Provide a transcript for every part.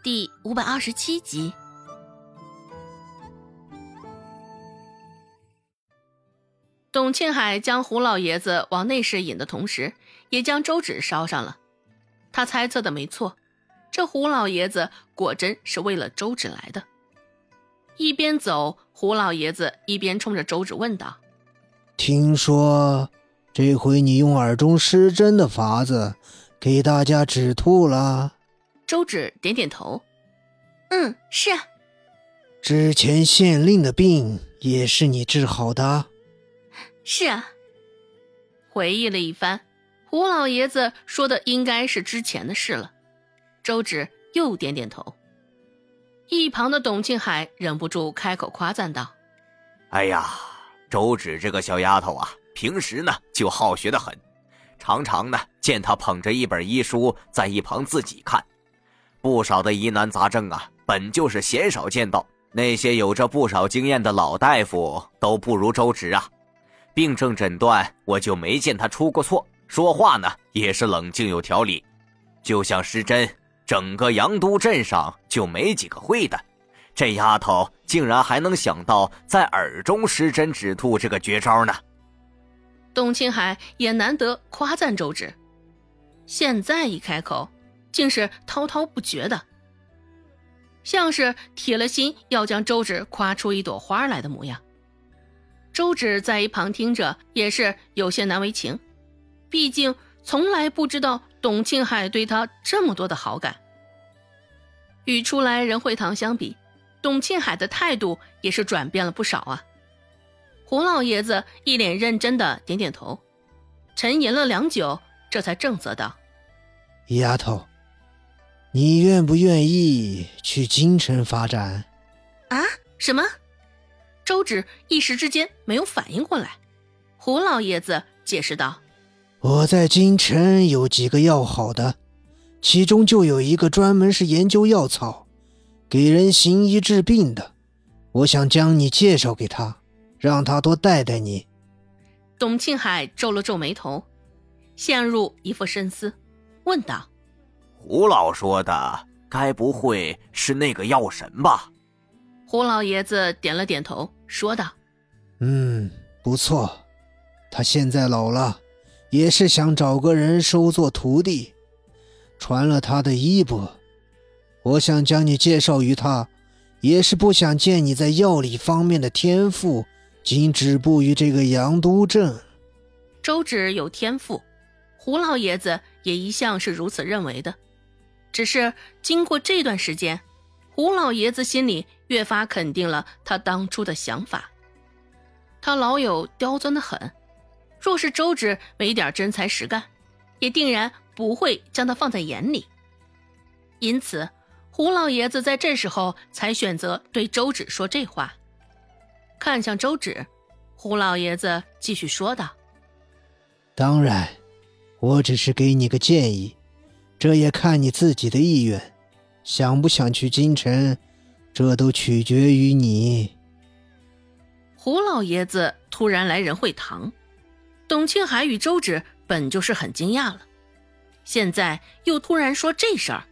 第五百二十七集。董庆海将胡老爷子往内室引的同时，也将周芷烧上了。他猜测的没错，这胡老爷子果真是为了周芷来的。一边走，胡老爷子一边冲着周芷问道：“听说这回你用耳中失针的法子给大家止吐了？”周芷点点头：“嗯，是啊。”之前县令的病也是你治好的。是啊，回忆了一番，胡老爷子说的应该是之前的事了。周芷又点点头。一旁的董庆海忍不住开口夸赞道：“哎呀，周芷这个小丫头啊，平时呢就好学的很，常常呢见她捧着一本医书在一旁自己看。不少的疑难杂症啊，本就是鲜少见到，那些有着不少经验的老大夫都不如周芷啊。”病症诊断，我就没见他出过错。说话呢，也是冷静有条理。就像失针，整个阳都镇上就没几个会的。这丫头竟然还能想到在耳中失针止吐这个绝招呢。董青海也难得夸赞周芷，现在一开口，竟是滔滔不绝的，像是铁了心要将周芷夸出一朵花来的模样。周芷在一旁听着，也是有些难为情。毕竟从来不知道董庆海对他这么多的好感。与初来仁惠堂相比，董庆海的态度也是转变了不少啊。胡老爷子一脸认真的点点头，沉吟了良久，这才正色道：“丫头，你愿不愿意去京城发展？”啊？什么？周芷一时之间没有反应过来，胡老爷子解释道：“我在京城有几个要好的，其中就有一个专门是研究药草，给人行医治病的。我想将你介绍给他，让他多带带你。”董庆海皱了皱眉头，陷入一副深思，问道：“胡老说的，该不会是那个药神吧？”胡老爷子点了点头，说道：“嗯，不错。他现在老了，也是想找个人收做徒弟，传了他的衣钵。我想将你介绍于他，也是不想见你在药理方面的天赋仅止步于这个阳都镇。”周芷有天赋，胡老爷子也一向是如此认为的。只是经过这段时间。胡老爷子心里越发肯定了他当初的想法。他老友刁钻的很，若是周芷没点真才实干，也定然不会将他放在眼里。因此，胡老爷子在这时候才选择对周芷说这话。看向周芷，胡老爷子继续说道：“当然，我只是给你个建议，这也看你自己的意愿。”想不想去京城，这都取决于你。胡老爷子突然来仁惠堂，董庆海与周芷本就是很惊讶了，现在又突然说这事儿，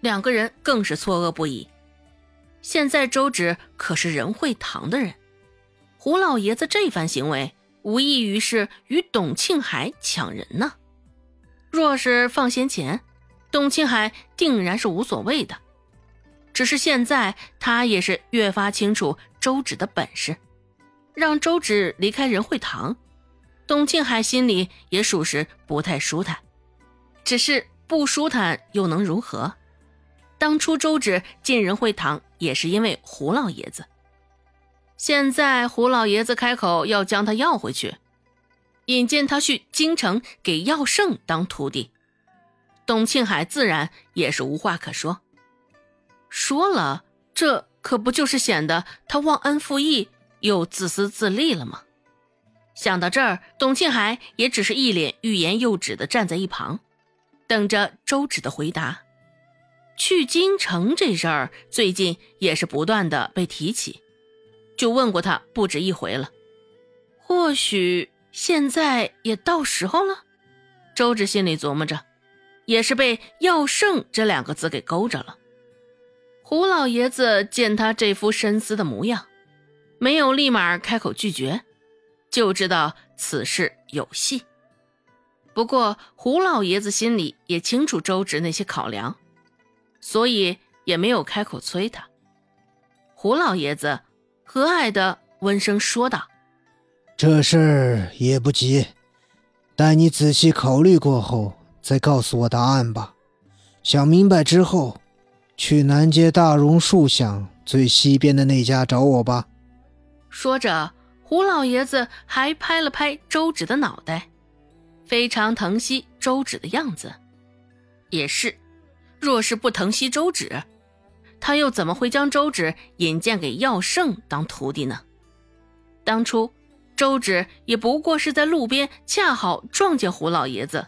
两个人更是错愕不已。现在周芷可是仁惠堂的人，胡老爷子这番行为，无异于是与董庆海抢人呢。若是放先前。董庆海定然是无所谓的，只是现在他也是越发清楚周芷的本事，让周芷离开仁惠堂，董庆海心里也属实不太舒坦。只是不舒坦又能如何？当初周芷进仁惠堂也是因为胡老爷子，现在胡老爷子开口要将他要回去，引荐他去京城给药圣当徒弟。董庆海自然也是无话可说，说了这可不就是显得他忘恩负义又自私自利了吗？想到这儿，董庆海也只是一脸欲言又止的站在一旁，等着周芷的回答。去京城这事儿最近也是不断的被提起，就问过他不止一回了。或许现在也到时候了，周芷心里琢磨着。也是被“药圣”这两个字给勾着了。胡老爷子见他这副深思的模样，没有立马开口拒绝，就知道此事有戏。不过胡老爷子心里也清楚周芷那些考量，所以也没有开口催他。胡老爷子和蔼的温声说道：“这事儿也不急，待你仔细考虑过后再告诉我答案吧。想明白之后。”去南街大榕树巷最西边的那家找我吧。说着，胡老爷子还拍了拍周芷的脑袋，非常疼惜周芷的样子。也是，若是不疼惜周芷，他又怎么会将周芷引荐给药圣当徒弟呢？当初，周芷也不过是在路边恰好撞见胡老爷子，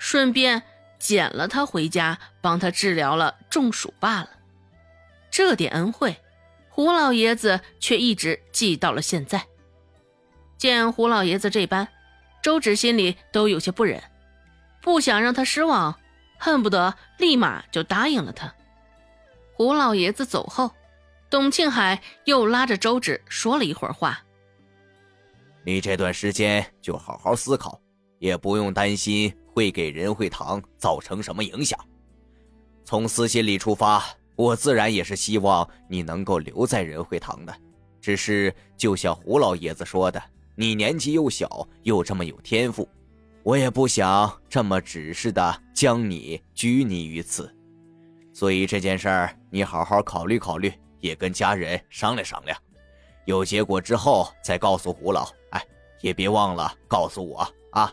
顺便。捡了他回家，帮他治疗了中暑罢了。这点恩惠，胡老爷子却一直记到了现在。见胡老爷子这般，周芷心里都有些不忍，不想让他失望，恨不得立马就答应了他。胡老爷子走后，董庆海又拉着周芷说了一会儿话：“你这段时间就好好思考，也不用担心。”会给仁惠堂造成什么影响？从私心里出发，我自然也是希望你能够留在仁惠堂的。只是就像胡老爷子说的，你年纪又小，又这么有天赋，我也不想这么指示的将你拘泥于此。所以这件事儿，你好好考虑考虑，也跟家人商量商量，有结果之后再告诉胡老。哎，也别忘了告诉我啊。